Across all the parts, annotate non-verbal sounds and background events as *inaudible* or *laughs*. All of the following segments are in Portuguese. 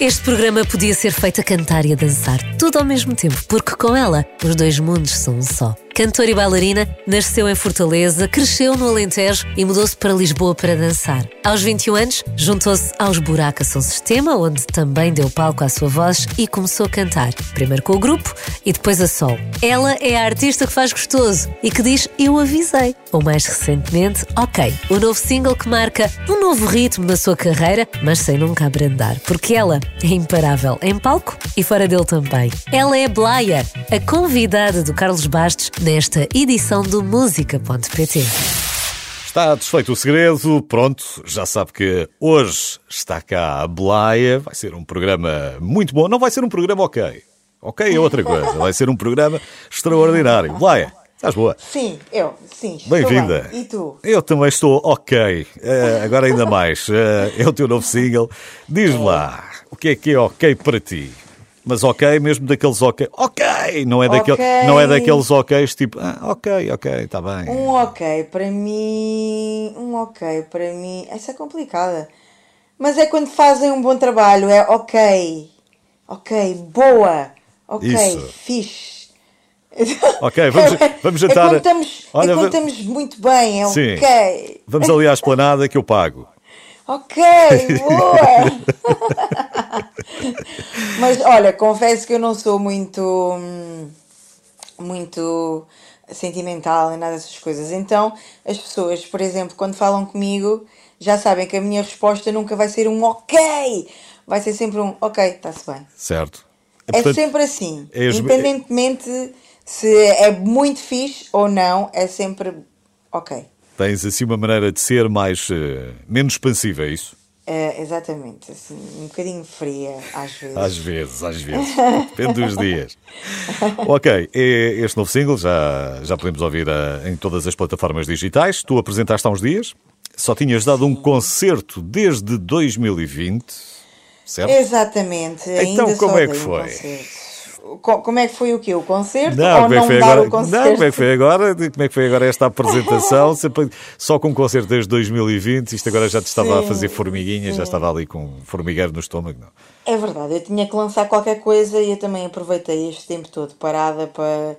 Este programa podia ser feito a cantar e a dançar, tudo ao mesmo tempo, porque com ela os dois mundos são um só. Cantora e bailarina, nasceu em Fortaleza, cresceu no Alentejo e mudou-se para Lisboa para dançar. Aos 21 anos, juntou-se aos Buraca São Sistema, onde também deu palco à sua voz e começou a cantar. Primeiro com o grupo e depois a sol. Ela é a artista que faz gostoso e que diz Eu avisei. Ou mais recentemente, Ok, o novo single que marca um novo ritmo na sua carreira, mas sem nunca abrandar, porque ela é imparável em palco e fora dele também. Ela é Blaia, a convidada do Carlos Bastos nesta edição do Música.pt. Está desfeito o segredo, pronto, já sabe que hoje está cá a Blaia, vai ser um programa muito bom, não vai ser um programa ok, ok é outra coisa, vai ser um programa extraordinário. Blaia, estás boa? Sim, eu, sim. Bem-vinda. Bem. E tu? Eu também estou ok, uh, agora ainda mais, uh, é o teu novo single. Diz-me lá, o que é que é ok para ti? Mas ok, mesmo daqueles ok. Ok! Não é, daquele, Ok. não é daqueles oks tipo, ah, ok, ok, está bem. Um ok para mim. Um ok para mim. Essa é complicada. Mas é quando fazem um bom trabalho. É ok. Ok, boa. Ok, Isso. fixe. Ok, *laughs* vamos- vamos É jantar- quando estamos, Olha, é quando estamos muito bem. É Sim. ok. Vamos ali à esplanada que eu pago. Ok, boa! *laughs* Mas olha, confesso que eu não sou muito. hum, muito sentimental em nada dessas coisas. Então, as pessoas, por exemplo, quando falam comigo, já sabem que a minha resposta nunca vai ser um ok! Vai ser sempre um ok, está-se bem. Certo? É Portanto, sempre assim. és- Independentemente se é muito fixe ou não, é sempre ok. Tens assim uma maneira de ser mais. eh, menos expansiva, é isso? É, exatamente, assim, um bocadinho fria às vezes. Às vezes, às vezes. Depende dos dias. *laughs* Ok, é este novo single já, já podemos ouvir eh, em todas as plataformas digitais. Tu apresentaste há uns dias. Só tinhas dado um concerto desde 2020, certo? Exatamente. Então, ainda como é que um foi? Como é que foi o quê? O concerto? Não, ou como é que foi agora? o? Não, como é que foi agora? Como é que foi agora esta apresentação? *laughs* Sempre- Só com um concerto desde 2020, isto agora já te estava a Sim, fazer formiguinha, já estava ali com um formigueiro no estômago. Não. É verdade, eu tinha que lançar qualquer coisa e eu também aproveitei este tempo todo parada para,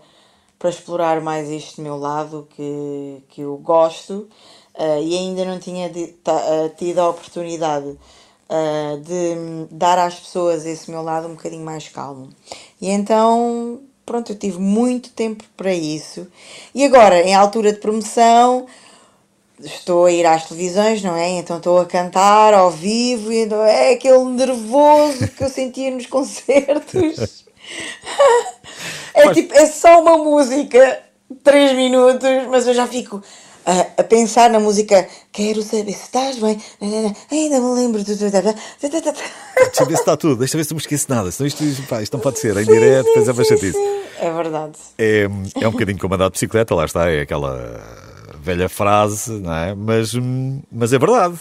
para explorar mais este meu lado que, que eu gosto eh, e ainda não tinha de- eh, tido a oportunidade eh, de dar às pessoas esse meu lado um bocadinho mais calmo. E então, pronto, eu tive muito tempo para isso. E agora, em altura de promoção, estou a ir às televisões, não é? Então estou a cantar ao vivo e então é aquele nervoso que eu sentia nos *laughs* concertos. *laughs* É tipo, é só uma música, três minutos, mas eu já fico a, a pensar na música. Quero saber se estás bem. Ainda me lembro. do- do- do- do- do- do- Deixa eu ver se está tudo, deixa eu ver se não me esqueço nada, senão isto, pá, isto não pode ser em direto, depois é uma chatice. É verdade. É, é um bocadinho como andar de bicicleta, lá está, é aquela velha frase, não é? Mas, mas é verdade,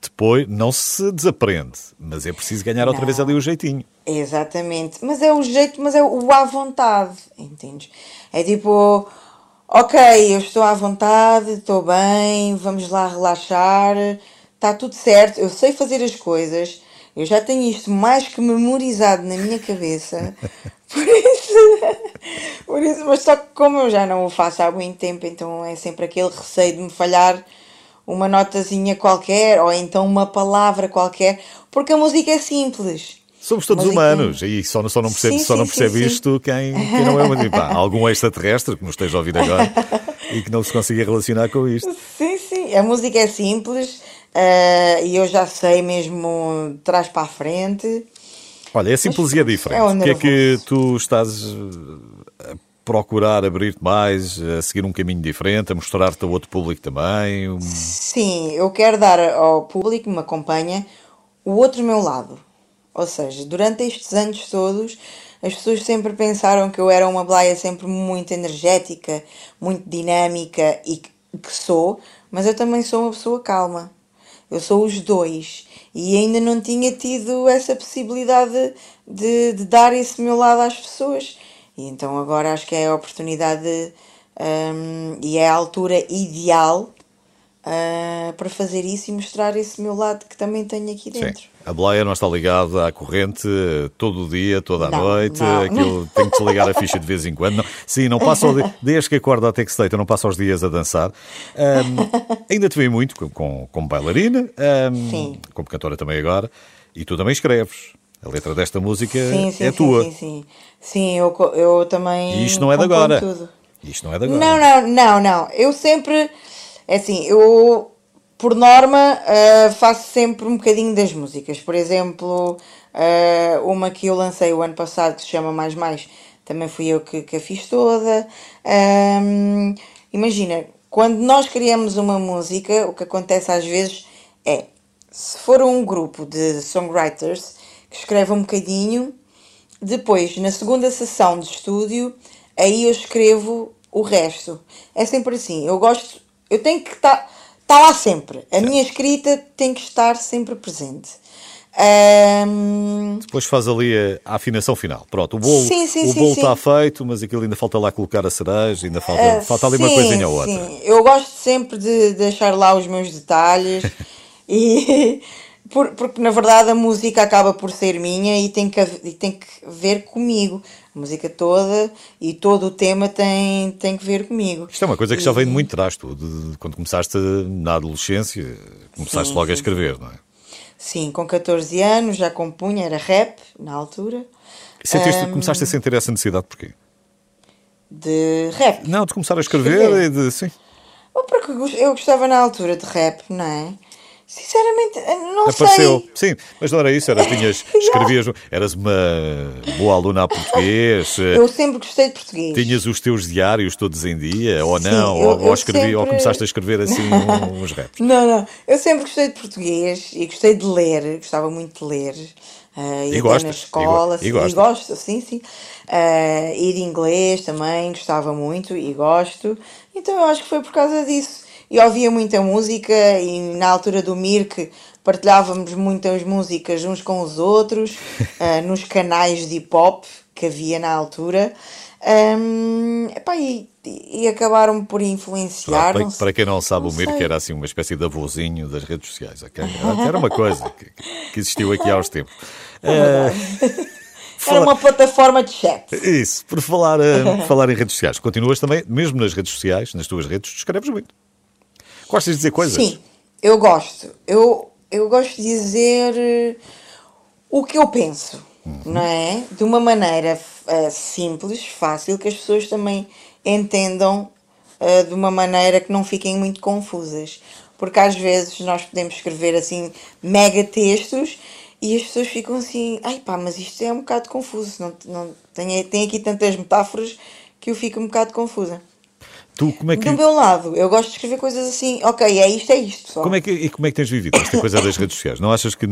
depois não se desaprende, mas é preciso ganhar outra Não. vez ali o jeitinho. Exatamente, mas é o jeito, mas é o à vontade, entendes? É tipo, ok, eu estou à vontade, estou bem, vamos lá relaxar, está tudo certo, eu sei fazer as coisas, eu já tenho isto mais que memorizado na minha cabeça, *laughs* por isso, *laughs* por isso, mas só que como eu já não o faço há muito tempo, então é sempre aquele receio de me falhar uma notazinha qualquer, ou então uma palavra qualquer, porque a música é simples. Somos todos humanos e só, não- só não percebe, Sim, só não sim, percebe sim, isto quem, quem não é humano. Pá, algum extraterrestre que nos esteja a ouvir agora e que não se consiga relacionar com isto. Sim, sim, a música é simples eh, e eu já sei mesmo trás para a frente. Olha, é simples e é diferente. é o que é que tu estás eh, a procurar abrir-te mais, a seguir um caminho diferente, a mostrar-te a outro público também? Um- Sim, eu quero dar ao público que me acompanha o outro meu lado. Ou seja, durante estes anos todos, as pessoas sempre pensaram que eu era uma blaia sempre muito energética, muito dinâmica e que sou, mas eu também sou uma pessoa calma. Eu sou os dois. E ainda não tinha tido essa possibilidade de, de dar esse meu lado às pessoas. E então agora acho que é a oportunidade hum, e é a altura ideal uh, para fazer isso e mostrar esse meu lado que também tenho aqui dentro. Sim. A boleia não está ligada à corrente todo o dia, toda a Não, noite. não. Aquilo tem que desligar a ficha de vez em quando. Não, sim, não passa *laughs* desde que acorda até que se deita, não passa os dias a dançar. Ahm, *laughs* ainda te vejo muito com- com, como bailarina, Sim. como cantora também agora, e tu também escreves. A letra desta música Sim, sim, é tua. Sim, sim. Sim, eu, eu também. E isto não é de agora. Tudo. Isto não é de agora. Não, não, não, não. Eu sempre. É assim, eu, por norma, eh, faço sempre um bocadinho das músicas. Por exemplo, eh, uma que eu lancei o ano passado que se chama Mais Mais, também fui eu que, que a fiz toda. Ahm, imagina, quando nós criamos uma música, o que acontece às vezes é, se for um grupo de songwriters que escreve um bocadinho, depois, na segunda sessão de estúdio, aí eu escrevo o resto. É sempre assim. Eu gosto, eu tenho que estar tá lá sempre. A minha escrita tem que estar sempre presente. Ahm, Depois faz ali a, a afinação final. Pronto, o bolo, Sim, sim, o bolo sim. está feito, mas aquilo ainda falta lá colocar a cereja, ainda falta, ah, falta ali uma coisinha ou outra. Sim, eu gosto sempre de deixar lá os meus detalhes *laughs* e por- porque na verdade a música acaba por ser minha e tem que, e tem que ver comigo. A música toda e todo o tema tem, tem que ver comigo. Isto é uma coisa que já vem de E- muito trás, tu, de- de- quando começaste na adolescência, começaste Sim, logo a sim. escrever, não é? Sim, com 14 anos já compunha, era rap na altura, Sentiste, começaste a sentir essa necessidade porquê? de rap. Não, de começar a escrever Escrever. e de. Sim. Ou porque eu gostava na altura de rap, não é? Sinceramente, não Apareceu. sei. Sim, mas não era isso, era, tinhas, *laughs* escrevias, eras uma boa aluna a português, eh, Eu sempre gostei de português. tinhas os teus diários todos em dia, ou Sim, não, eu- ou, ou eu escrevi, ou sempre- começaste a escrever assim *laughs* uns raps. Não, não. Eu sempre gostei de português e gostei de ler, gostava muito de ler. eh, E gostas, na e escola, go- e sim, e gosto, sim, sim. Eh, e de inglês também gostava muito e gosto. Então eu acho que foi por causa disso. E ouvia muita música e na altura do Mirk partilhávamos muitas músicas uns com os outros, *laughs* eh, nos canais de hip hop que havia na altura. Ahm, epá, e, e acabaram por influenciar. Para, não para quem não sabe, não o Mirko sei. era assim uma espécie de avôzinho das redes sociais. ok? *laughs* Era uma coisa que, que existiu aqui há uns tempos. É Eh, *laughs* Era uma plataforma de chat. Isso, por falar, por falar em redes sociais, continuas também, mesmo nas redes sociais, nas tuas redes, escreves muito. Gostas de dizer coisas? Sim, eu gosto. Eu, eu gosto de dizer eh, o que eu penso, não é? De uma maneira eh, simples, fácil, que as pessoas também entendam eh, de uma maneira que não fiquem muito confusas. Porque às vezes nós podemos escrever assim mega textos e as pessoas ficam assim, ai pá, mas isto é um bocado confuso, não, não, tem, tem aqui tantas metáforas que eu fico um bocado confusa. Tu, como é que, Do meu lado, eu gosto de escrever coisas assim, ok, é isto, é isto só. como é que, e como é que tens vivido esta coisa das redes sociais? Não achas que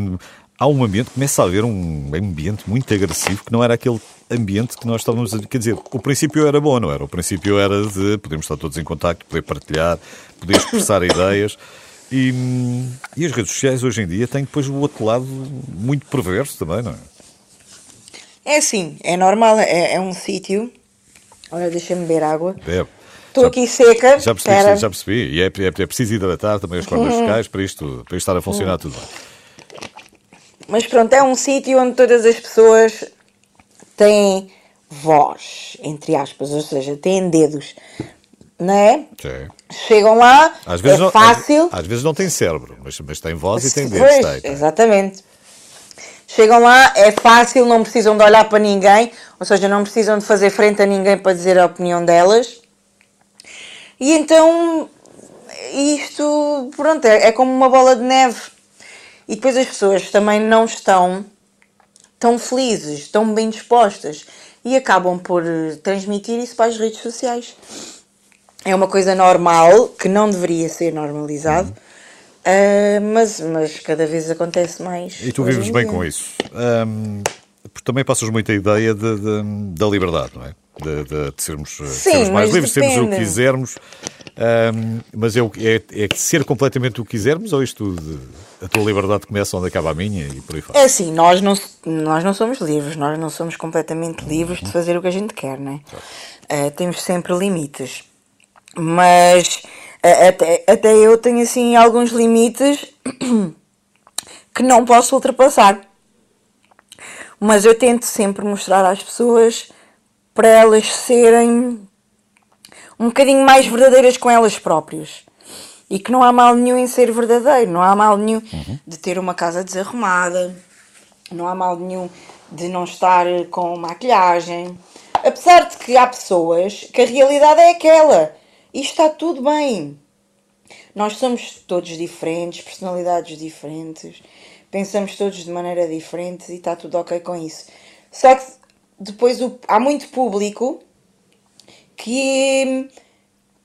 há um ambiente, começa a haver um ambiente muito agressivo que não era aquele ambiente que nós estávamos a. Quer dizer, o princípio era bom, não era? O princípio era de podermos estar todos em contacto, poder partilhar, poder expressar ideias. E, e as redes sociais hoje em dia têm depois o outro lado muito perverso também, não é? É assim, é normal, é, é um sítio. Olha, deixa-me beber água. É. Estou Já- aqui seca. Já percebi, espera. já percebi. E é, é, é preciso hidratar também as cordas vocais para isto, para isto estar a funcionar tudo bem. Mas pronto, é um sítio onde todas as pessoas têm voz, entre aspas, ou seja, têm dedos. Não é? Sim. Chegam lá, Às vezes, é não, fácil. Às, às vezes não tem cérebro, mas, mas tem voz e tem Pois, dedos. Tem, tem. Exatamente. Chegam lá, é fácil, não precisam de olhar para ninguém, ou seja, não precisam de fazer frente a ninguém para dizer a opinião delas. E então, isto, pronto, é, é como uma bola de neve. E depois as pessoas também não estão tão felizes, tão bem dispostas e acabam por eh, transmitir isso para as redes sociais. É uma coisa normal, que não deveria ser normalizado, ah, mas, mas cada vez acontece mais. E tu vives em bem com isso. Ahm, porque também passas muito a ideia de- de- da liberdade, não é? De, de- de sermos, eh, Sim, sermos mais livres, sermos o que depende. quisermos. Ahm, mas é, é, é ser completamente o que quisermos ou isto de- a tua liberdade começa onde acaba a minha e por aí fora? É assim, nós não, nós não somos livres, nós não somos completamente livres de fazer o que a gente quer, não é? Ah, temos sempre limites. Mas Até, até eu tenho assim alguns limites *clears throat* que não posso ultrapassar. Mas eu tento sempre mostrar às pessoas para elas serem um bocadinho mais verdadeiras com elas próprias. E que não há mal nenhum em ser verdadeiro, não há mal nenhum uhum. de ter uma casa desarrumada, não há mal nenhum de não estar com maquilhagem. Apesar de que há pessoas que a realidade é aquela e está tudo bem. Nós somos todos diferentes, personalidades diferentes, pensamos todos de maneira diferente e está tudo ok com isso. Só que depois o, há muito público que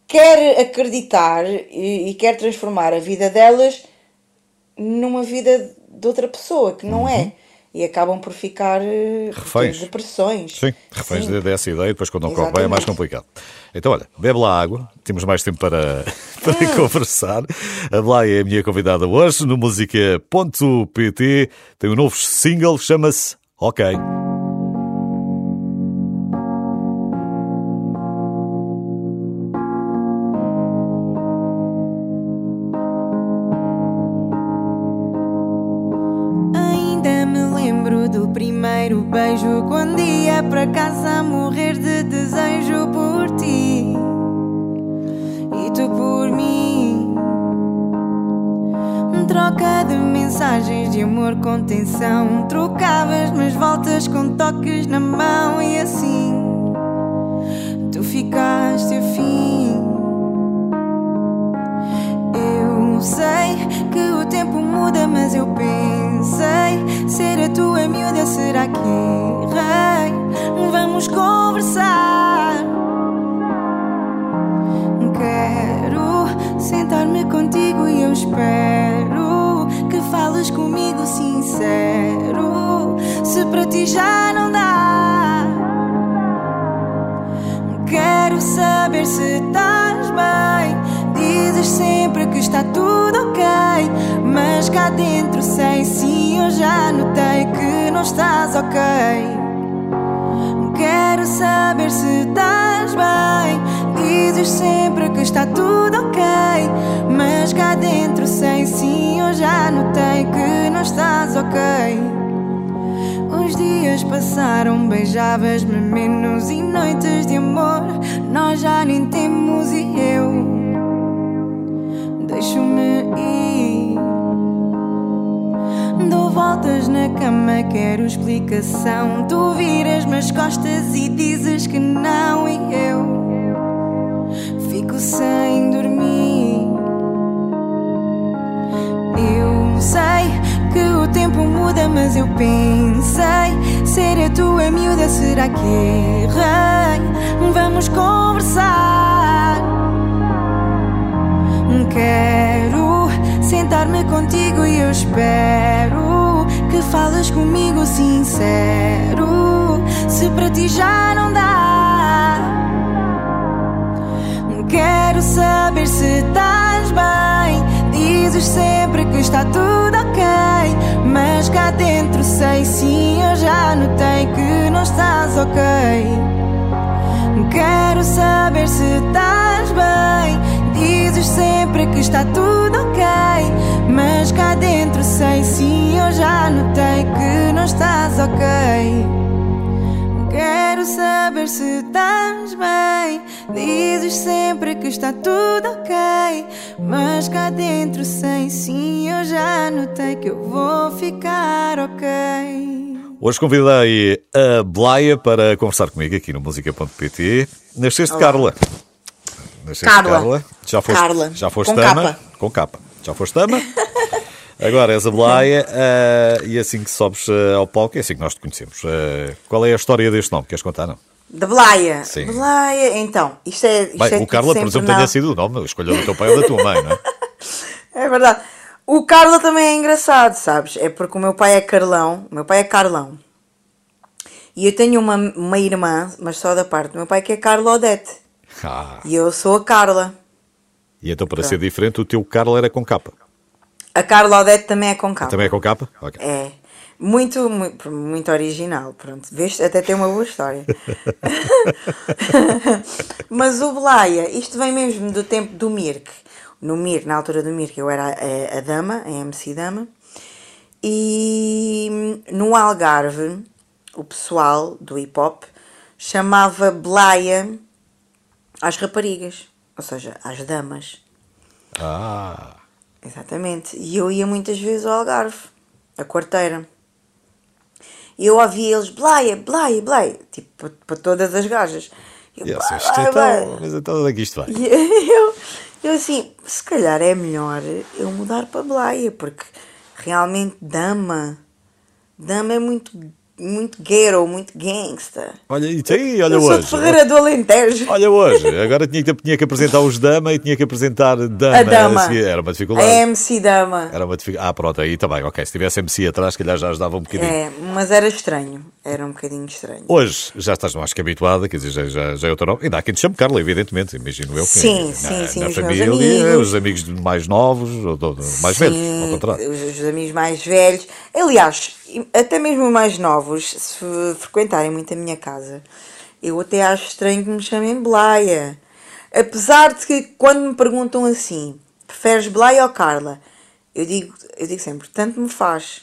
quer acreditar e, e, quer transformar a vida delas numa vida de outra pessoa que não é. uhum. é. E acabam por ficar eh, reféns. de depressões. Sim, reféns Sim. dessa ideia, depois quando não corre bem é mais complicado. Então, olha, bebe lá água, temos mais tempo para, *laughs* para hum. conversar. A Blay é a minha convidada hoje no música.pt. Tem um novo single, chama-se Ok. Para ti já não dá, quero saber se estás bem. Dizes sempre que está tudo ok, mas cá dentro sei sim, eu já notei que não estás ok. Quero saber se estás bem. Dizes sempre que está tudo ok, mas cá dentro sei sim, eu já notei que não estás ok. Dias passaram, beijavas-me menos e noites de amor nós já nem temos e eu deixo-me ir. Dou voltas na cama, quero explicação. Tu viras-me as costas e dizes que não, e eu fico sem dormir. Tempo muda, mas eu pensei ser a tua miúda, será que errei? Vamos conversar. Quero sentar-me contigo e eu espero que falas comigo sincero. Se para ti já não dá, quero saber se estás bem. Dizes sempre que está tudo ok, mas cá dentro sei sim, eu já notei que não estás ok. Quero saber se estás bem dizes sempre que está tudo ok. Mas cá dentro sei sim, eu já notei que não estás ok. Quero saber se estás bem. Dizes sempre que está tudo ok. Mas cá dentro sei sim, eu já notei que eu vou ficar ok. Hoje convidei a Blaia para conversar comigo aqui no música.pt. Nasceste Carla. Nasceste Carla. Carla. Já foste, Carla. Já foste com. Capa. Com capa. Já foste dama. *laughs* Agora és a Blaia uh, e assim que sobes uh, ao palco, é assim que nós te conhecemos. Uh, qual é a história deste nome? Queres contar, não? Da Blaia. Sim. Blaia, então, isto é. Isto Bem, é o Carla, por exemplo, tenha sido o nome, escolheu do teu pai ou da tua mãe, não é? *laughs* é verdade. O Carla também é engraçado, sabes? É porque o meu pai é Carlão, o meu pai é Carlão. E eu tenho uma, uma irmã, mas só da parte do meu pai, que é Carla Odete. Ah. E eu sou a Carla. E então, para Pronto. ser diferente, o teu Carla era com capa. A Carla Odete também é com capa. Também é com capa? Okay. É. Muito, muito, muito original, pronto. Vês, até tem uma boa história. *laughs* Mas o Blaia, isto vem mesmo do tempo do Mirk. No Mirk, na altura do Mirk, eu era a, a dama, a MC dama. E no Algarve, o pessoal do hip hop chamava Blaia às raparigas, ou seja, às damas. Ah, Exatamente. E eu ia muitas vezes ao Algarve, a quarteira. E eu ouvia eles, Blaia, Blaia, Blaia, tipo, para- todas as gajas. Eu, eu "Blá, blá, blá." mas então onde é que isto vai? E *laughs* eu, eu assim, se calhar é melhor eu mudar para Blaia, porque realmente dama, dama é muito, muito ghetto, muito gangsta. Olha, e aí, olha eu sou de hoje. Ferreira do Alentejo. Olha hoje, agora tinha que, tinha que apresentar os dama e tinha que apresentar dama. A dama. Era uma A dificuldade. MC dama. Era uma dificuldade. Ah, pronto, aí também, ok. Se tivesse MC atrás, calhar já ajudava um bocadinho. É, mas era estranho. Era um bocadinho estranho. Hoje já estás mais que habituada, quer dizer, já, já, já é o teu nome. Ainda há quem te chame Carla, evidentemente, imagino eu. que Sim, na, sim, na sim, os família, amigos. os amigos mais novos, ou, ou- mais velhos, ao contrário. Os, os amigos mais velhos. Aliás, até mesmo mais novos, se frequentarem muito a minha casa, eu até acho estranho que me chamem Blaia. Apesar de que quando me perguntam assim, preferes Blaia ou Carla? Eu digo, eu digo sempre, tanto me faz.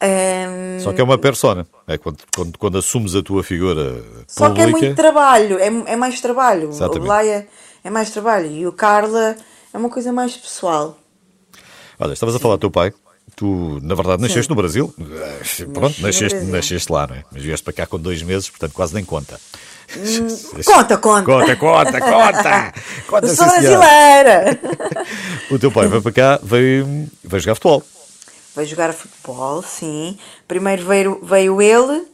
Ahm, Só que é uma persona. É quando, quando, quando assumes a tua figura Só que é muito trabalho, é, é mais trabalho. Exatamente. O Blaia é mais trabalho e o Carla é uma coisa mais pessoal. Olha, estavas a falar do teu pai. Tu, na verdade, nasceste no Brasil. Eh, Pronto, nasceste, nasceste lá, não é? Mas vieste para cá com dois meses, portanto quase nem conta. Conta, conta! Conta, conta, conta! *laughs* conta Eu sou sim, brasileira! *laughs* O teu pai veio para cá, veio, veio jogar futebol. Veio jogar futebol, sim. Primeiro veio, veio ele.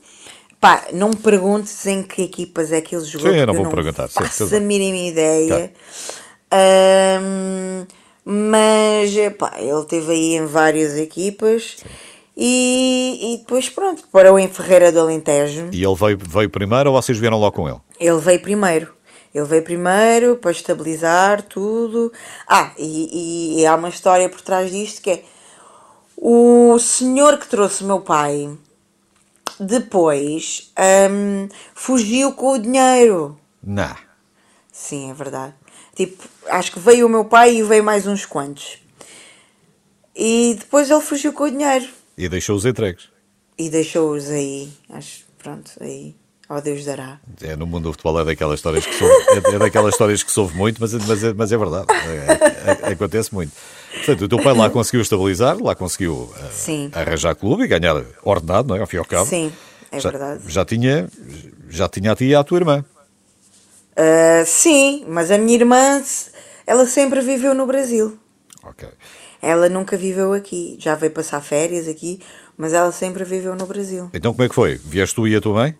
Pá, não me perguntes em que equipas é que ele jogou. Sim, eu não vou perguntar, sim, Faço tudo a mínima ideia. Ahm, mas, pá, ele teve aí em várias equipas. E, e depois, pronto, parou em Ferreira do Alentejo. E ele veio, veio primeiro ou vocês vieram logo com ele? Ele veio primeiro. Ele veio primeiro para estabilizar tudo. Ah, e, e- e há uma história por trás disto que é o senhor que trouxe o meu pai depois hum, fugiu com o dinheiro. Não. Sim, é verdade. Tipo, acho que veio o meu pai e veio mais uns quantos. E depois ele fugiu com o dinheiro. E deixou-os entregues. E deixou-os aí. Acho, pronto, aí. Ó Deus dará. É, no mundo do futebol é daquelas histórias que soube, é, é daquelas histórias que soube muito, mas, é- mas, é, mas é verdade. É- é- acontece muito. Portanto, o teu pai lá conseguiu estabilizar, lá conseguiu Sim. arranjar clube e ganhar ordenado, não é? Ao fim e ao cabo. Sim, é já, verdade. Já tinha, já tinha a ti e a tua irmã. Ah, sim, mas a minha irmã, ela sempre viveu no Brasil. Ok. Ela nunca viveu aqui. Já veio passar férias aqui, mas ela sempre viveu no Brasil. Então como é que foi? Vieste tu e a tua mãe?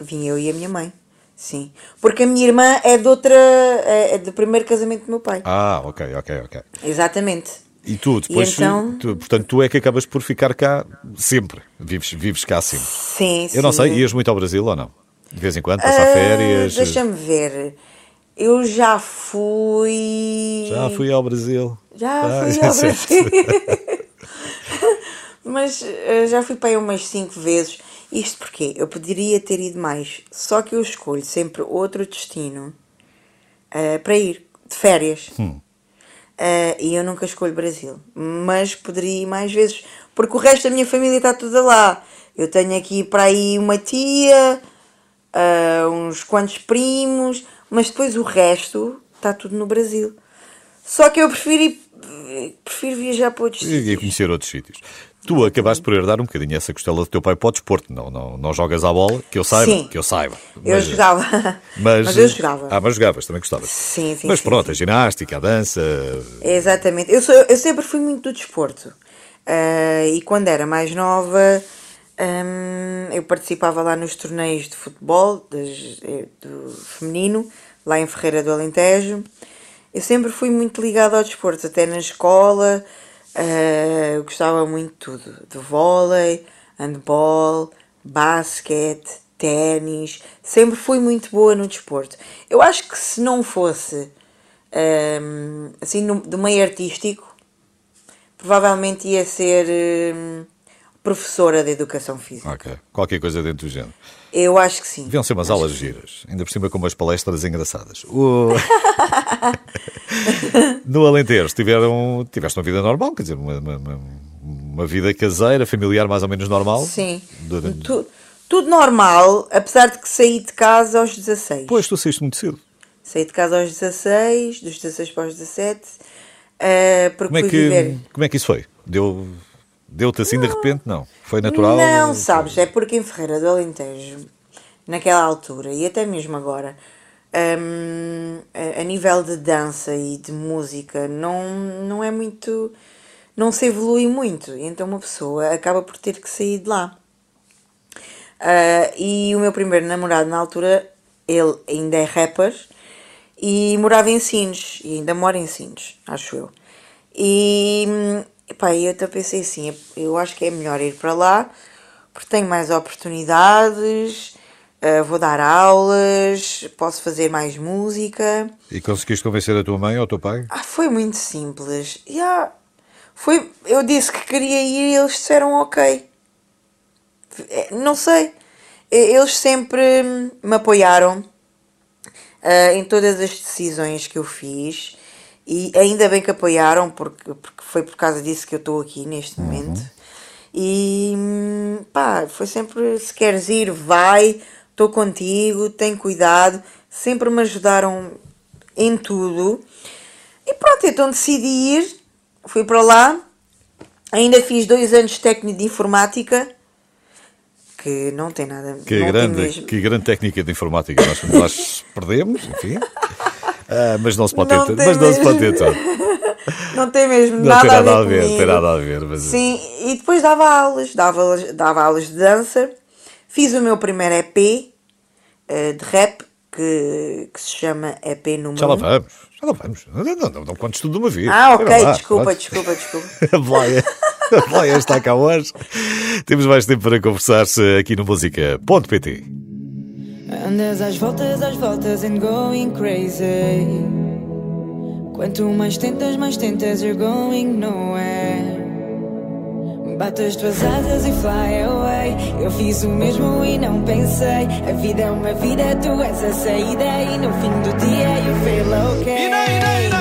Vim eu e a minha mãe. Sim. Porque a minha irmã é de outra. é é do primeiro casamento do meu pai. Ah, ok, ok, ok. Exatamente. E tu, depois, então? tu- portanto, tu é que acabas por ficar cá sempre. Vives, vives cá sempre. Sim, sim. Eu não sei, ias muito ao Brasil ou não? De vez em quando, passar Ah, férias? Deixa-me ver. Eu já fui. Já fui ao Brasil. Já Ah, fui *laughs* ao. Brasil. *laughs* Mas eh, já fui para aí umas 5 vezes. Isto porque eu poderia ter ido mais, só que eu escolho sempre outro destino eh, para ir de férias. Hum. Eh, e eu nunca escolho Brasil. Mas poderia ir mais vezes, porque o resto da minha família está toda lá. Eu tenho aqui para aí uma tia, eh, uns quantos primos, mas depois o resto está tudo no Brasil. Só que eu prefiro, ir- prefiro viajar para outros E, e sítios. conhecer outros sítios. Tu acabaste por herdar um bocadinho essa costela do teu pai para o desporto. Não, não, não jogas à bola, que eu saiba. Sim. Que eu saiba. Eu Mas- jogava. *laughs* Mas, Mas, eu jogava. Ah, mas jogavas, também gostavas. Sim, sim, Mas sim, pronto, a ginástica, a dança. Exatamente. Eu, sou, eu sempre fui muito do desporto. Ah, e quando era mais nova, hum, eu participava lá nos torneios de futebol eh, do feminino, lá em Ferreira do Alentejo. Eu sempre fui muito ligada ao desporto, até na escola. eu gostava muito de tudo: de vôlei, handball, basquete, ténis. Sempre fui muito boa no desporto. Eu acho que se não fosse hum, assim no- do meio artístico, provavelmente ia ser hum, professora de educação física. Ok. Qualquer coisa dentro do género. Eu acho que sim. Deviam ser umas aulas giras, ainda por cima com umas palestras engraçadas. O- *laughs* no Alentejo tiveram, tiveste uma vida normal, quer dizer, uma, uma- uma- vida caseira, familiar mais ou menos normal. Sim. Durante- Tu- tudo normal, apesar de que saí de casa aos 16. Pois, tu saíste muito cedo. Saí de casa aos 16, dos 16 para os 17, eh, porque Como é que, viver. como é que isso foi? Deu, deu-te assim de repente? Não. Foi natural? Não, sabes, é porque em Ferreira do Alentejo, naquela altura e até mesmo agora, hum, a, a nível de dança e de música, não, não é muito. não se evolui muito. Então uma pessoa acaba por ter que sair de lá. Ah, e o meu primeiro namorado na altura, ele ainda é rapper e morava em Sines, e ainda mora em Sines, acho eu. E hum, epá, eu até pensei assim, eu acho que é melhor ir para lá, porque tenho mais oportunidades, ah, vou dar aulas, posso fazer mais música. E conseguiste convencer a tua mãe ou o teu pai? Ah, foi muito simples. Yeah. Foi, eu disse que queria ir e eles disseram ok. É, Não sei. Eles sempre me apoiaram ah, em todas as decisões que eu fiz e ainda bem que apoiaram porque, porque foi por causa disso que eu estou aqui neste momento. E pá, foi sempre se queres ir, vai, estou contigo, tem cuidado. Sempre me ajudaram em tudo. E pronto, então decidi ir, fui para lá, ainda fiz dois anos de técnico de informática, que não tem nada Que não grande, que grande técnica de informática. Nós, nós perdemos, enfim. *laughs* Ah, mas não se pode Não ter, mas não se pode ter tudo. *laughs* Não tem mesmo Não nada, tem nada a ver, comigo. tem nada a ver. Mas... Sim, e depois dava aulas, dava, dava aulas de dança, fiz o meu primeiro EP eh, de rap, que, que se chama EP número Já lá vamos, já lá vamos. Não, não, não, não contes tudo de uma vez. Ah, ok, lá, desculpa, pronto. desculpa, desculpa. *laughs* A Blaia, a Blaia está cá hoje. Temos mais tempo para conversar-se aqui no Música.pt. Andas às voltas, às voltas and going crazy. Quanto mais tentas, mais tentas, you're going nowhere. Bate as tuas asas e fly away. Eu fiz o mesmo e não pensei. A vida é uma vida, tu és a saída. E no fim do dia, you feel okay. É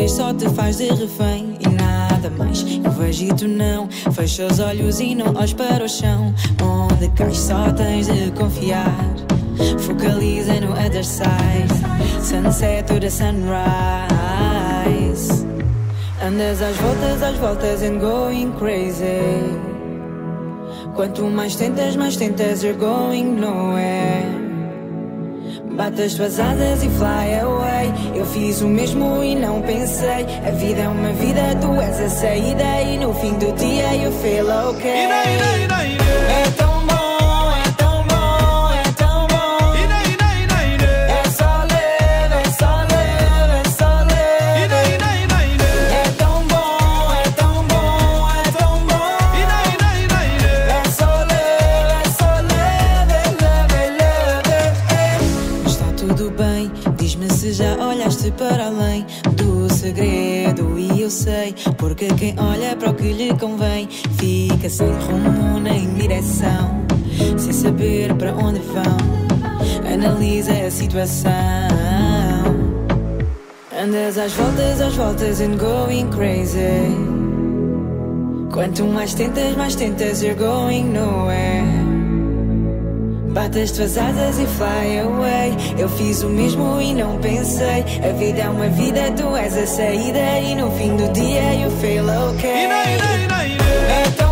vês só te faz de refém e nada mais. Eu vejo e tu não, fecha os olhos e não olhos para o chão. Onde cais só tens de confiar. Focaliza no other side, sunset to the sunrise. Andas às voltas, às voltas and going crazy. Quanto mais tentas, mais tentas, you're going nowhere. Bate as tuas asas e fly away. Eu fiz o mesmo e não pensei. A vida é uma vida, tu és a saída. E no fim do dia eu feel okay. É tão bom, olhaste para além do segredo. E eu sei, porque quem olha para o que lhe convém fica sem rumo nem direção, sem saber para onde vão. Analisa a situação. Andas às voltas, às voltas and going crazy. Quanto mais tentas, mais tentas, you're going nowhere. Bate as tuas asas e fly away. Eu fiz o mesmo e não pensei. A vida é uma vida, tu és a saída. E no fim do dia you feel okay. Tão bom,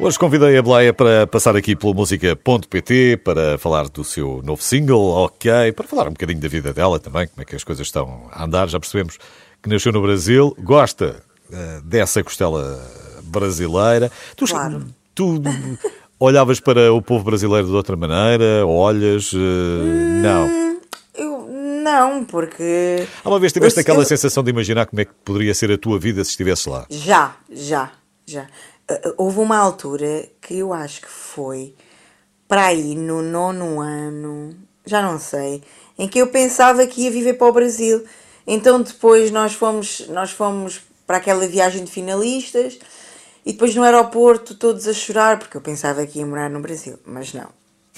Hoje convidei a Bleia para passar aqui pela música.pt para falar do seu novo single, ok, para falar um bocadinho da vida dela também, como é que as coisas estão a andar. Já percebemos que nasceu no Brasil, gosta eh, dessa costela brasileira. Tu, Claro. tu *laughs* olhavas para o povo brasileiro de outra maneira? Olhas? eh, não. Eu não, porque. Há uma vez tiveste eu- aquela eu- sensação de imaginar como é que poderia ser a tua vida se estivesses lá. Já, já, já. Uh, Houve uma altura que eu acho que foi para aí no nono ano, já não sei, em que eu pensava que ia viver para o Brasil. Então depois nós fomos, nós fomos para aquela viagem de finalistas e depois no aeroporto todos a chorar porque eu pensava que ia morar no Brasil, mas não.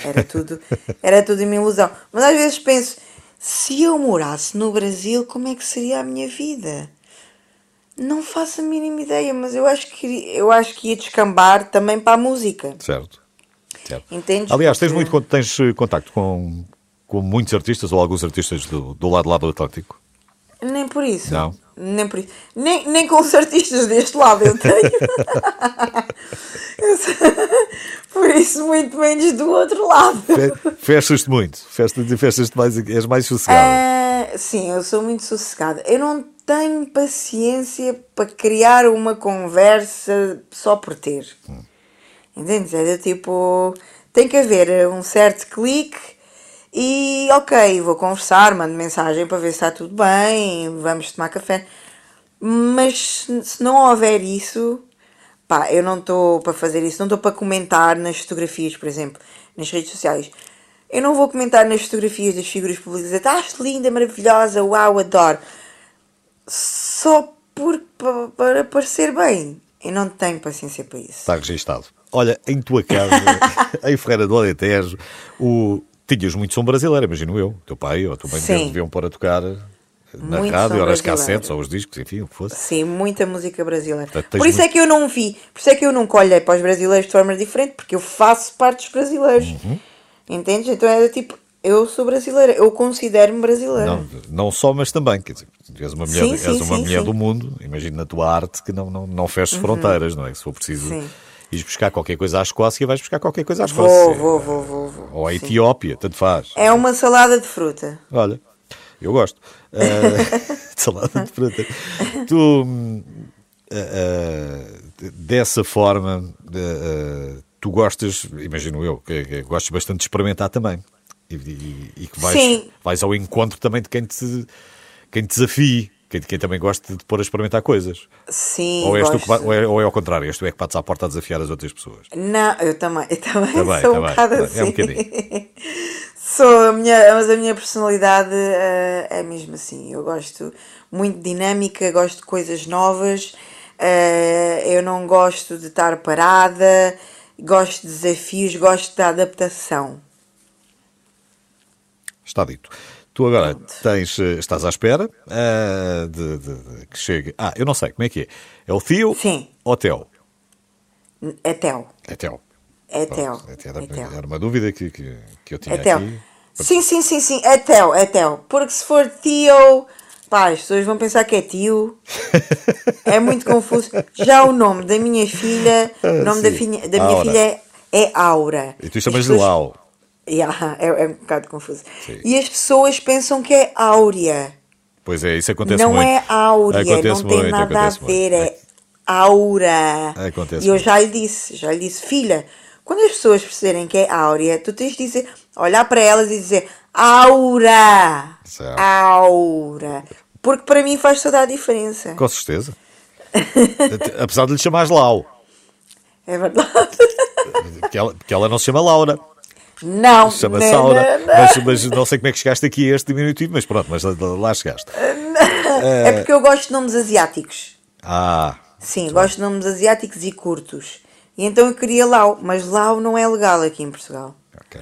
Era tudo, *laughs* era tudo uma ilusão. Mas às vezes penso, se eu morasse no Brasil, como é que seria a minha vida? Não faço a mínima ideia, mas eu acho que eu acho que ia descambar também para a música. Certo. certo. Entendes? Aliás, tens, muito, tens eh, contacto com, com muitos artistas ou alguns artistas do, do lado lá do Atlântico? Nem por isso. Não? Nem por isso. Nem, nem com os artistas deste lado eu tenho. *laughs* Por isso, muito menos do outro lado. Fe- Festas-te muito. Festas- Festas-te mais, és mais sossegada. Ah, sim, eu sou muito sossegada. Eu não tenho paciência para criar uma conversa só por ter. Entendes? É do tipo. Tem que haver um certo clique e, ok, vou conversar, mando mensagem para ver se está tudo bem, vamos tomar café. Mas se- não houver isso, pá, eu não estou para fazer isso, não estou para comentar nas fotografias, por exemplo, nas redes sociais. Eu não vou comentar nas fotografias das figuras públicas, estás linda, maravilhosa, uau, adoro. Só por, pa- para parecer bem. Eu não tenho paciência para isso. Está registado. Olha, em tua casa, *laughs* em Ferreira do Alentejo, o... tinhas muito som brasileiro, imagino eu. O teu pai ou a tua mãe deviam pôr a tocar na Muito rádio, brasileiro. cassetes, ou os discos, enfim, o que fosse. Sim, muita música brasileira. Portanto, Por isso é muito- que eu não vi, por isso é que eu nunca olhei para os brasileiros de forma diferente, porque eu faço parte dos brasileiros. Uhum. Entendes? Então é tipo, eu sou brasileira, eu considero-me brasileira. Não, não só, mas também. Quer dizer, és uma mulher, Sim, és sim, uma sim, mulher do mundo. Imagina na tua arte que não, não, não feches fronteiras, não é? Se for preciso Sim. ires buscar qualquer coisa à Escócia, vais buscar qualquer coisa à Vou, Escócia. vou, vou, vou, vou. Ou à. Etiópia, tanto faz. É uma salada de fruta. Olha, eu gosto. *laughs* De salada de fruta. Tu, ah, ah, dessa forma, tu gostas, imagino eu, que, que gostas bastante de experimentar também. E, e- e que vais, Sim. vais ao encontro também de quem te, quem te desafie, quem, quem também gosta de te pôr a experimentar coisas. Sim, Ou, és tu gosto. que vai- ou, é, ou é ao contrário, és tu é que bates à porta a desafiar as outras pessoas. Não, eu também, eu também, Também, sou um também, bocado assim. É um bocadinho. *laughs* sou a minha, mas a minha personalidade eh, é mesmo assim. Eu gosto muito de dinâmica, gosto de coisas novas. eh, eu não gosto de estar parada, gosto de desafios, gosto da adaptação. Está dito. Tu agora tens, eh, estás à espera ah, de, de- de que chegue. Ah, eu não sei, como é que é? É o Tio Sim. ou Tel? É Tel. É Tel. É é Tel. É Tel. Era uma dúvida que, que, que eu tinha É aqui. Sim, sim, sim, sim. É Tel, é Tel. Porque se for tio, pá, as pessoas vão pensar que é tio. É muito confuso. Já o nome da minha filha, *laughs* o nome da, Ah, sim. filha, da minha Aura. filha é, é Aura. E tu As chamas-lhe pessoas- Lau. Yeah, é, é um bocado confuso. Sim. E as pessoas pensam que é Áurea. Pois é, isso acontece não muito. é Áurea, Acontece não tem muito, nada a ver, muito. é Aura. Acontece e eu muito. já lhe disse, já lhe disse, filha, quando as pessoas perceberem que é Áurea, tu tens de dizer, olhar para elas e dizer Aura. Certo. Aura. Porque para mim faz toda a diferença. Com certeza. Apesar de lhe chamares Lau. É verdade. Porque ela, porque ela não se chama Laura. Não. Chama-se Aura. não, não. Mas, mas não sei como é que chegaste aqui a este diminutivo, mas pronto, mas lá, chegaste. é porque eu gosto de nomes asiáticos. Ah, Sim, gosto de nomes asiáticos e curtos. E então eu queria Lau, mas Lau não é legal aqui em Portugal. ok.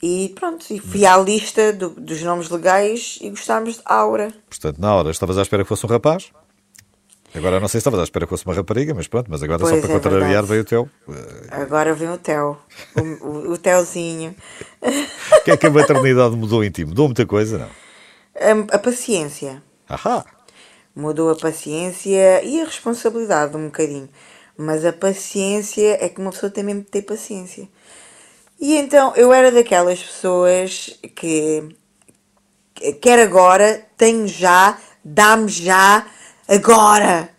E pronto, e fui à lista do- dos nomes legais e gostámos de Aura. Portanto, na hora estavas à espera que fosse um rapaz. Agora não sei se estavas à espera que fosse uma rapariga, mas pronto, mas agora só Pois para é contrariar verdade. veio o teu. Agora vem o Theo, o, o, o. O que é que a maternidade mudou em ti? Mudou muita coisa, não? A, a paciência. Ahá! Mudou a paciência e a responsabilidade um bocadinho. Mas a paciência é que uma pessoa tem mesmo de ter paciência. E então eu era daquelas pessoas que que quer agora, tenho já, dá-me já, agora.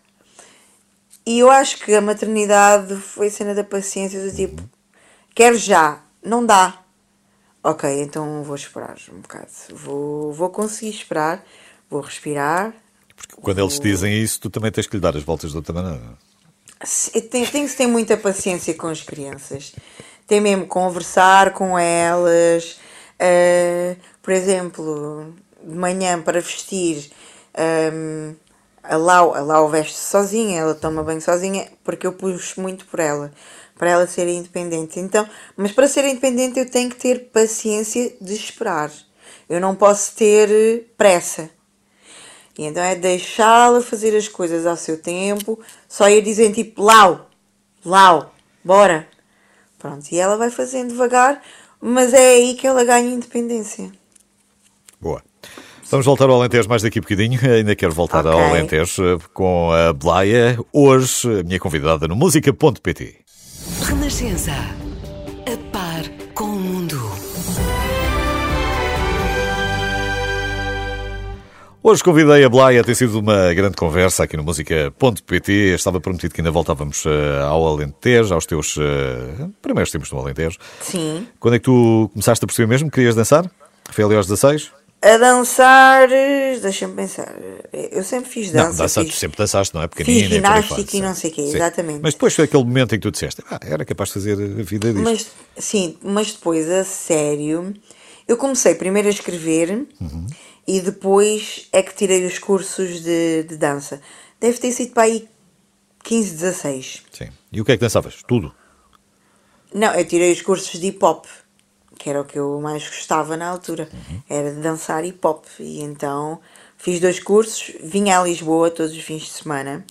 E eu acho que a maternidade foi a cena da paciência do tipo, quero já, não dá. Ok, então vou esperar um bocado. Vou, vou conseguir esperar, vou respirar, Porque quando eles te dizem isso, tu também tens que lhe dar as voltas de outra maneira. Tem, tem que ter muita paciência com as crianças. Tem mesmo conversar com elas. eh, por exemplo, de manhã para vestir, ehm, a Lau, a Lau veste sozinha, ela toma banho sozinha, porque eu puxo muito por ela, para ela ser independente. Então, mas para ser independente eu tenho que ter paciência de esperar. Eu não posso ter eh, pressa. E então é deixá-la fazer as coisas ao seu tempo, só ir dizendo tipo Lau, Lau, bora. Pronto, e ela vai fazendo devagar, mas é aí que ela ganha independência. Boa. Vamos voltar ao Alentejo mais daqui a bocadinho. *laughs* Ainda quero voltar ao Ok. Alentejo eh, com a Blaia. Hoje, a minha convidada no música.pt. Renascença. A par com o mundo. Hoje convidei a Blaia, tem sido uma grande conversa aqui no música.pt. Estava prometido que ainda voltávamos eh, ao Alentejo, aos teus eh, primeiros tempos no Alentejo. Sim. Quando é que tu começaste a perceber mesmo que querias dançar? Foi ali aos 16? A dançar, deixa-me pensar, eu sempre fiz dança. não, dança, tu fiz, sempre dançaste, não é? Pequenina. fiz ginástica e não sei o quê, sim. exatamente. Mas depois foi aquele momento em que tu disseste, ah, era capaz de fazer a vida disto. Mas, sim, mas depois, a sério, eu comecei primeiro a escrever e depois é que tirei os cursos de, de dança. Deve ter sido para aí 15, 16. Sim. E o que é que dançavas? Tudo. Não, eu tirei os cursos de hip hop, que era o que eu mais gostava na altura. Era de dançar hip hop. E então fiz dois cursos, vinha a Lisboa todos os fins de semana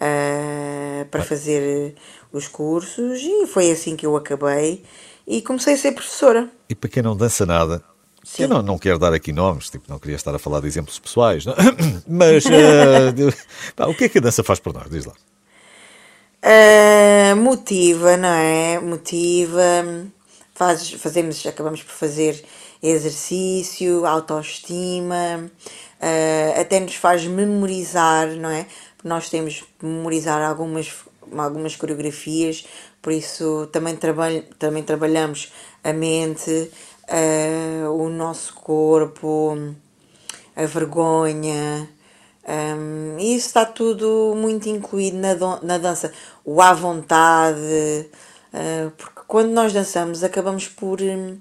ah, para fazer os cursos e foi assim que eu acabei. E comecei a ser professora. E para quem não dança nada, Sim. eu não, não quero dar aqui nomes, tipo, não queria estar a falar de exemplos pessoais, não? *coughs* mas eh, *laughs* de- pá, o que é que a dança faz por nós? Diz lá. Ah, motiva, não é? Motiva, faz, fazemos, acabamos por fazer exercício, autoestima, ah, até nos faz memorizar, não é? Nós temos que memorizar algumas, algumas coreografias, por isso também, trabalho, também trabalhamos a mente, ah, o nosso corpo, a vergonha. Um, e isso está tudo muito incluído na, na dança. O à vontade, uh, porque quando nós dançamos acabamos por hum,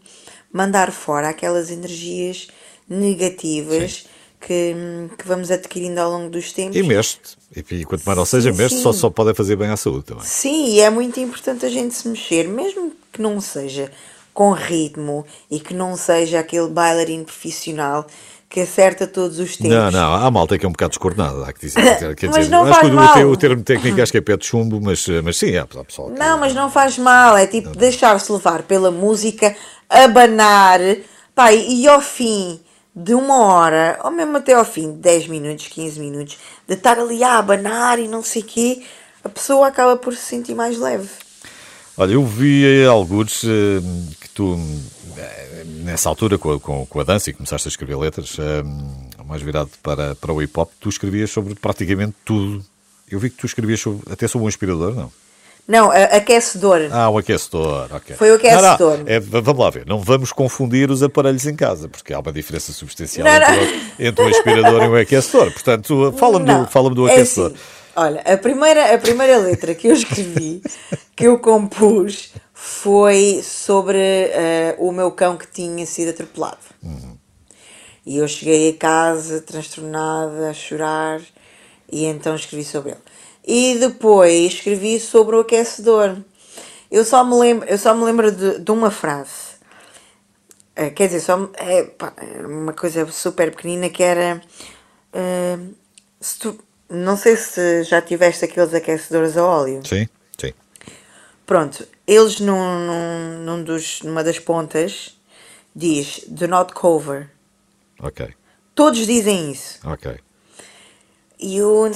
mandar fora aquelas energias negativas que, hum, que vamos adquirindo ao longo dos tempos. E mexe-te. E, quanto mais não seja, mexe-te, só, só pode fazer bem à saúde também. Sim, e é muito importante a gente se mexer, mesmo que não seja com ritmo e que não seja aquele bailarino profissional que acerta todos os tempos. Não, não, há malta que é um bocado descoordenada, há que dizer. Quer *laughs* Mas dizer, não acho que faz mal. o termo técnico acho que é pé de chumbo, mas, mas sim, há pessoal que- Não, mas não faz mal, é tipo deixar-se levar pela música, abanar, pá, e e ao fim de uma hora, ou mesmo até ao fim de 10 minutos, 15 minutos, de estar ali a abanar e não sei o quê, a pessoa acaba por se sentir mais leve. Olha, eu vi eh, alguns eh, que tu, nessa altura, com a, com, a dança e começaste a escrever letras, eh, mais virado para, para o hip hop, tu escrevias sobre praticamente tudo. Eu vi que tu escrevias sobre- até sobre um inspirador, não? Não, aquecedor. Ah, um aquecedor, ok. Foi o aquecedor. Não, não, é, vamos lá ver, não vamos confundir os aparelhos em casa, porque há uma diferença substancial Não, entre, o- entre um aspirador e um aquecedor. Portanto, fala-me do, fala do é aquecedor. assim, olha, a primeira, a primeira letra que eu escrevi, que eu compus, foi sobre eh, o meu cão que tinha sido atropelado. E eu cheguei a casa transtornada, a chorar, e então escrevi sobre ele. E depois escrevi sobre o aquecedor. Eu só me lembro, eu só me lembro de, de uma frase. Eh, quer dizer, só é, pá, uma coisa super pequenina que era. eh, se tu- não sei se já tiveste aqueles aquecedores a óleo. Sim. Pronto, eles num, num, num dos, numa das pontas diz do not cover. Ok, Todos dizem isso. ok. E o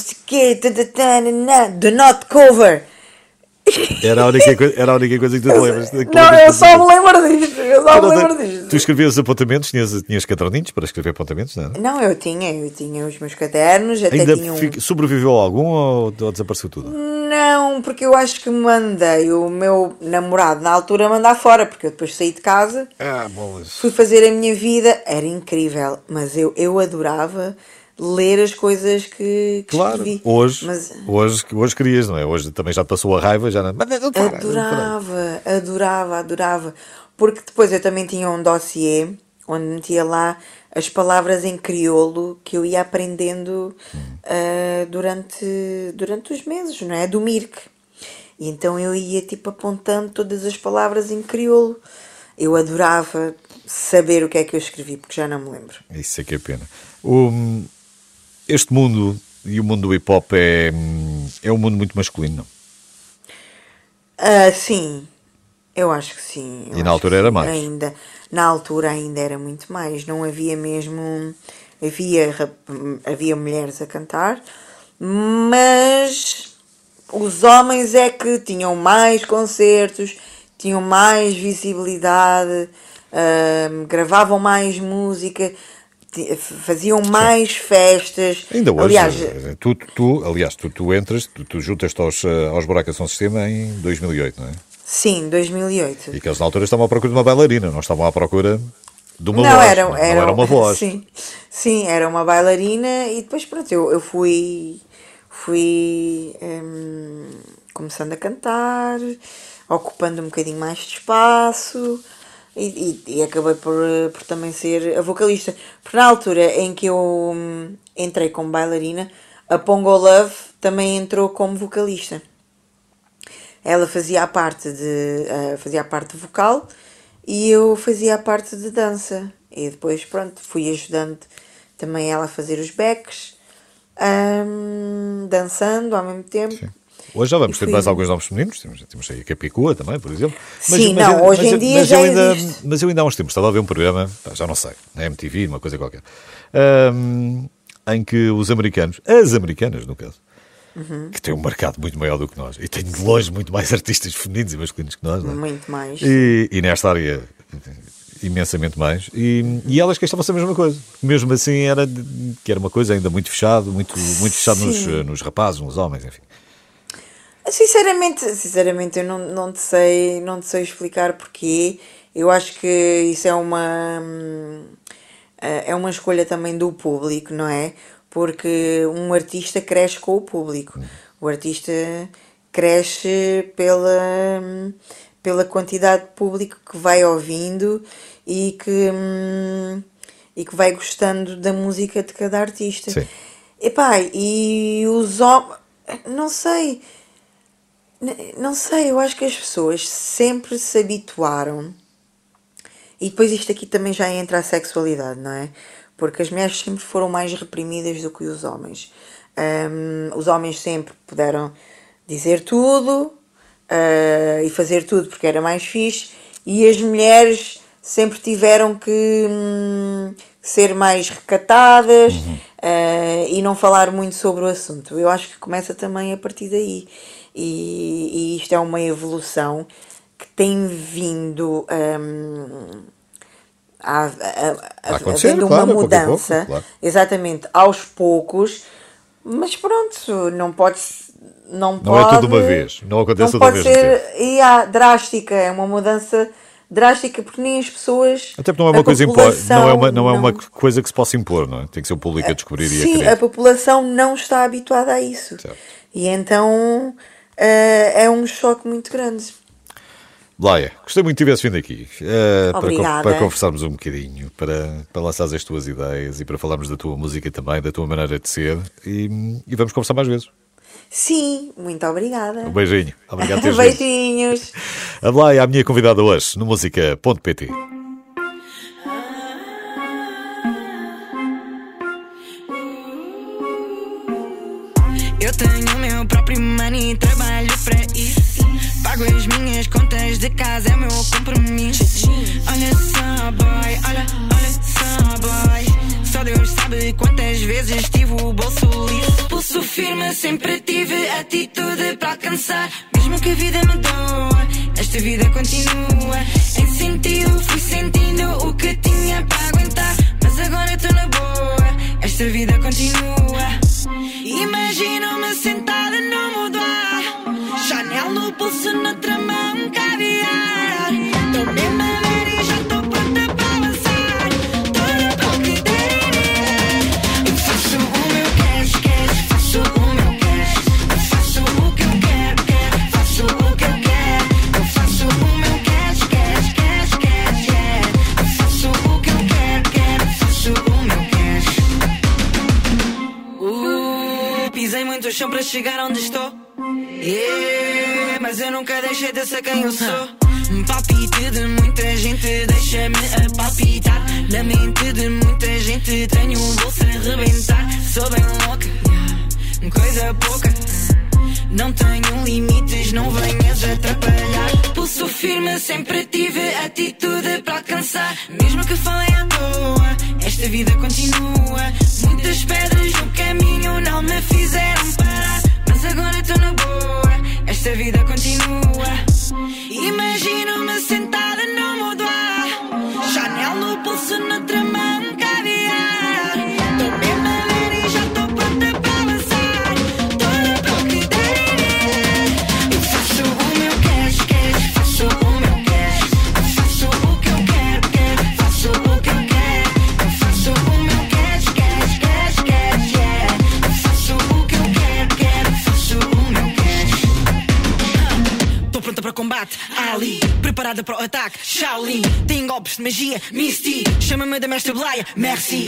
do not cover. Era a única, coi- era a única coisa que tu te lembras. Não, eu tu só me lembro disto. Eu só me lembro Tu disto. escrevias apontamentos, tinhas, tinhas caderninhos para escrever apontamentos, não? Não, eu tinha, eu tinha os meus cadernos, até Ainda tinha um... sobreviveu algum ou, ou desapareceu tudo? Não, porque eu acho que mandei o meu namorado na altura mandar fora, porque eu depois saí de casa, Ah, bolas. fui fazer a minha vida, era incrível, mas eu, eu adorava ler as coisas que, que Claro, escrevi. hoje, Mas hoje, hoje querias, não é? Hoje também já passou a raiva, já não. Adorava, adorava, adorava. Porque depois eu também tinha um dossiê onde metia lá as palavras em crioulo que eu ia aprendendo ah, durante, durante os meses, não é? Do Mirk. E então eu ia tipo apontando todas as palavras em crioulo. Eu adorava saber o que é que eu escrevi, porque já não me lembro. Isso é que é pena. O- este mundo e o mundo do hip hop é, é um mundo muito masculino, não? Ah, sim, eu acho que sim. eu E na altura era mais? Ainda, na altura ainda era muito mais. Não havia mesmo. Havia, havia mulheres a cantar, mas os homens é que tinham mais concertos, tinham mais visibilidade, ahm, gravavam mais música, faziam mais festas. Ainda hoje, Aliás, eh, tu, tu, aliás, tu, tu entras, tu, tu juntas-te aos, eh, aos buracos São Sistema em 2008, não é? sim, 2008. E que eles na altura estavam à procura de uma bailarina, não estavam à procura de uma não, voz. era, não era, era uma voz. Sim, sim, era uma bailarina e depois pronto, eu, eu fui, fui hum, começando a cantar, ocupando um bocadinho mais de espaço e, e, acabei por, eh, por também ser a vocalista. Porque na altura em que eu hum, entrei como bailarina, a Pongo Love também entrou como vocalista. Ela fazia a parte de eh, fazia a parte vocal e eu fazia a parte de dança. E depois, pronto, fui ajudando também ela a fazer os backs, hum, dançando ao mesmo tempo. Hoje já vamos ter mais alguns nomes femininos, temos, temos aí a Capicua também, por exemplo. Sim, não, hoje em dia mas já eu ainda, existe. Mas eu ainda há uns tempos estava a ver um programa, já não sei, na MTV, uma coisa qualquer, hum, em que os americanos, as americanas no caso, Uhum. que têm um mercado muito maior do que nós, e têm de longe muito mais *laughs* artistas femininos e masculinos que nós, não é? Muito mais. E, e nesta área imensamente mais e, e elas queixavam-se a mesma coisa mesmo assim era que era uma coisa ainda muito fechado muito muito fechado nos, nos rapazes nos homens enfim Sinceramente, sinceramente eu não, não, te sei, não te sei explicar porquê. Eu acho que isso é uma é uma escolha também do público, não é? Porque um artista cresce com o público. O artista cresce pela, pela quantidade de público que vai ouvindo e que, e que vai gostando da música de cada artista. Sim. Epá, e os homens. Não sei. Não sei, eu acho que as pessoas sempre se habituaram. E depois isto aqui também já entra a sexualidade, não é? Porque as mulheres sempre foram mais reprimidas do que os homens. Hum, os homens sempre puderam dizer tudo ah, e fazer tudo porque era mais fixe, e as mulheres sempre tiveram que hum, ser mais recatadas ah, e não falar muito sobre o assunto. Eu acho que começa também a partir daí. E, e isto é uma evolução que tem vindo hum, a, a, a, A havendo claro, uma pouco a pouco, mudança, claro. exatamente, aos poucos, mas pronto, não pode não, Não pode, é tudo uma vez, não acontece não tudo pode ser e há, drástica, é uma mudança drástica porque nem as pessoas até porque não é uma coisa impo- não é uma não é uma não- coisa que se possa impor não é? tem que ser o público a descobrir e a Sim, a população não está habituada a isso. Certo. E então eh, é um choque muito grande. Laia, gostei muito de tivesse vindo aqui eh, para, para conversarmos um bocadinho, para, para lançares as tuas ideias e para falarmos da tua música também, da tua maneira de ser e, e vamos conversar mais vezes. Sim, muito obrigada. Um beijinho. Obrigado *laughs* teres vindo. Beijinhos. A Laia, a minha convidada hoje no música.pt. Eu tenho meu próprio money, trabalho para isso. Pago as minhas contas de casa, é meu compromisso. Olha só, boy, olha, olha só, boy. Só Deus sabe quantas vezes tive o bolso liso. Pulso firme, sempre tive atitude para alcançar. Mesmo que a vida me doa, esta vida continua. Em sentido, fui sentindo o que tinha para aguentar. Mas agora estou na boa, esta vida continua. Imagino-me sentada no boudoir Chanel no pulso, noutra mão caviar. Tô mesmo a chegar onde estou. Yeah, mas eu nunca deixei de ser quem eu sou. Um palpite de muita gente deixa-me a palpitar. Na mente de muita gente tenho um bolso a rebentar. Sou bem louca, coisa pouca. Não tenho limites, não venhas atrapalhar. Pulso firme, sempre tive atitude para alcançar. Mesmo que falem à toa, esta vida continua. Muitas pedras no caminho não me fizeram esta vida Preparada para o ataque, Shaolin. Tem golpes de magia, Misty. Chama-me da mestre Blaia, merci.